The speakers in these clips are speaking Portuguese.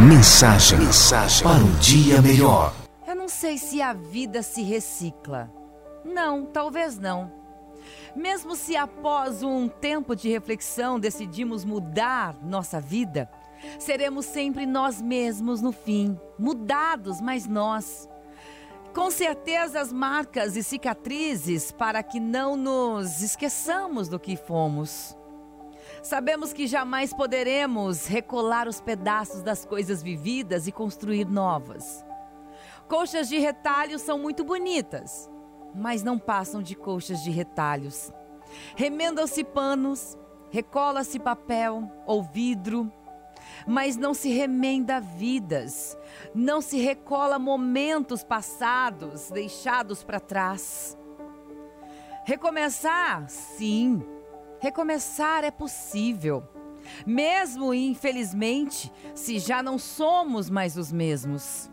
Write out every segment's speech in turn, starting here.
Mensagem, mensagem para um dia melhor. Eu não sei se a vida se recicla. Não, talvez não. Mesmo se após um tempo de reflexão decidimos mudar nossa vida, seremos sempre nós mesmos no fim, mudados, mas nós. Com certeza, as marcas e cicatrizes para que não nos esqueçamos do que fomos. Sabemos que jamais poderemos recolar os pedaços das coisas vividas e construir novas. Coxas de retalho são muito bonitas, mas não passam de coxas de retalhos. Remendam-se panos, recola-se papel ou vidro, mas não se remenda vidas, não se recola momentos passados deixados para trás. Recomeçar, sim, recomeçar é possível. Mesmo, infelizmente, se já não somos mais os mesmos.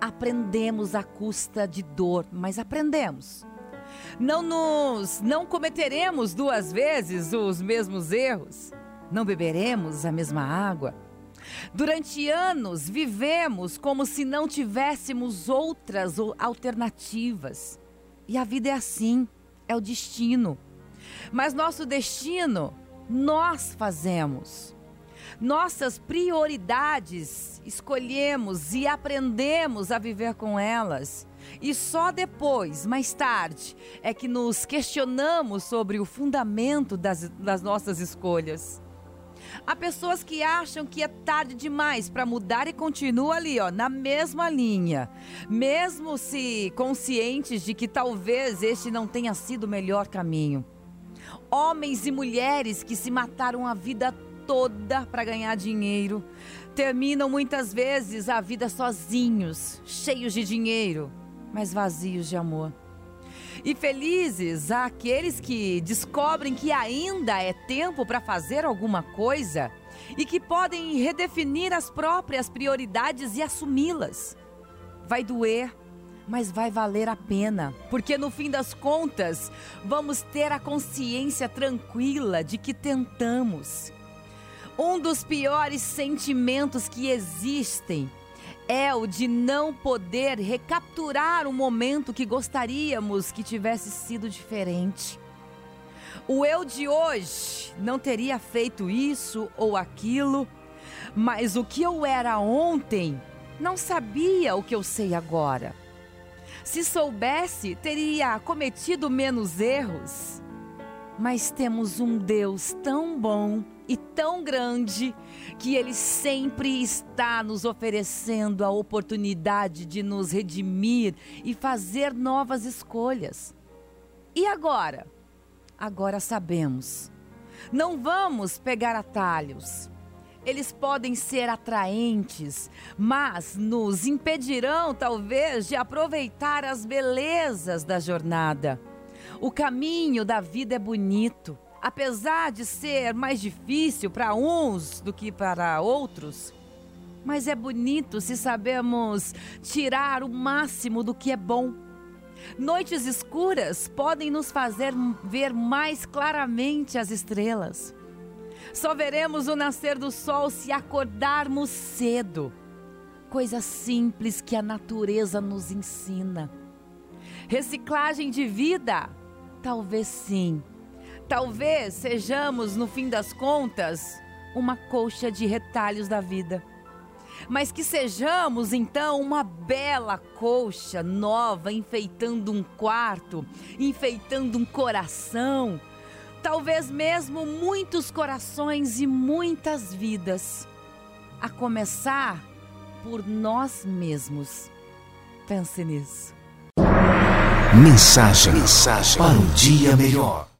Aprendemos à custa de dor, mas aprendemos. Não nos não cometeremos duas vezes os mesmos erros. Não beberemos a mesma água. Durante anos vivemos como se não tivéssemos outras alternativas. E a vida é assim, é o destino. Mas nosso destino nós fazemos. Nossas prioridades escolhemos e aprendemos a viver com elas. E só depois, mais tarde, é que nos questionamos sobre o fundamento das, das nossas escolhas. Há pessoas que acham que é tarde demais para mudar e continuam ali, ó, na mesma linha, mesmo se conscientes de que talvez este não tenha sido o melhor caminho. Homens e mulheres que se mataram a vida toda para ganhar dinheiro, terminam muitas vezes a vida sozinhos, cheios de dinheiro, mas vazios de amor. E felizes aqueles que descobrem que ainda é tempo para fazer alguma coisa e que podem redefinir as próprias prioridades e assumi-las. Vai doer, mas vai valer a pena, porque no fim das contas, vamos ter a consciência tranquila de que tentamos. Um dos piores sentimentos que existem é o de não poder recapturar um momento que gostaríamos que tivesse sido diferente. O eu de hoje não teria feito isso ou aquilo, mas o que eu era ontem não sabia o que eu sei agora. Se soubesse, teria cometido menos erros. Mas temos um Deus tão bom e tão grande que Ele sempre está nos oferecendo a oportunidade de nos redimir e fazer novas escolhas. E agora? Agora sabemos. Não vamos pegar atalhos eles podem ser atraentes, mas nos impedirão talvez de aproveitar as belezas da jornada. O caminho da vida é bonito, apesar de ser mais difícil para uns do que para outros. Mas é bonito se sabemos tirar o máximo do que é bom. Noites escuras podem nos fazer ver mais claramente as estrelas. Só veremos o nascer do sol se acordarmos cedo. Coisa simples que a natureza nos ensina. Reciclagem de vida? Talvez sim. Talvez sejamos, no fim das contas, uma colcha de retalhos da vida. Mas que sejamos então uma bela colcha nova, enfeitando um quarto, enfeitando um coração, talvez mesmo muitos corações e muitas vidas, a começar por nós mesmos. Pense nisso. Mensagem, mensagem para um dia melhor.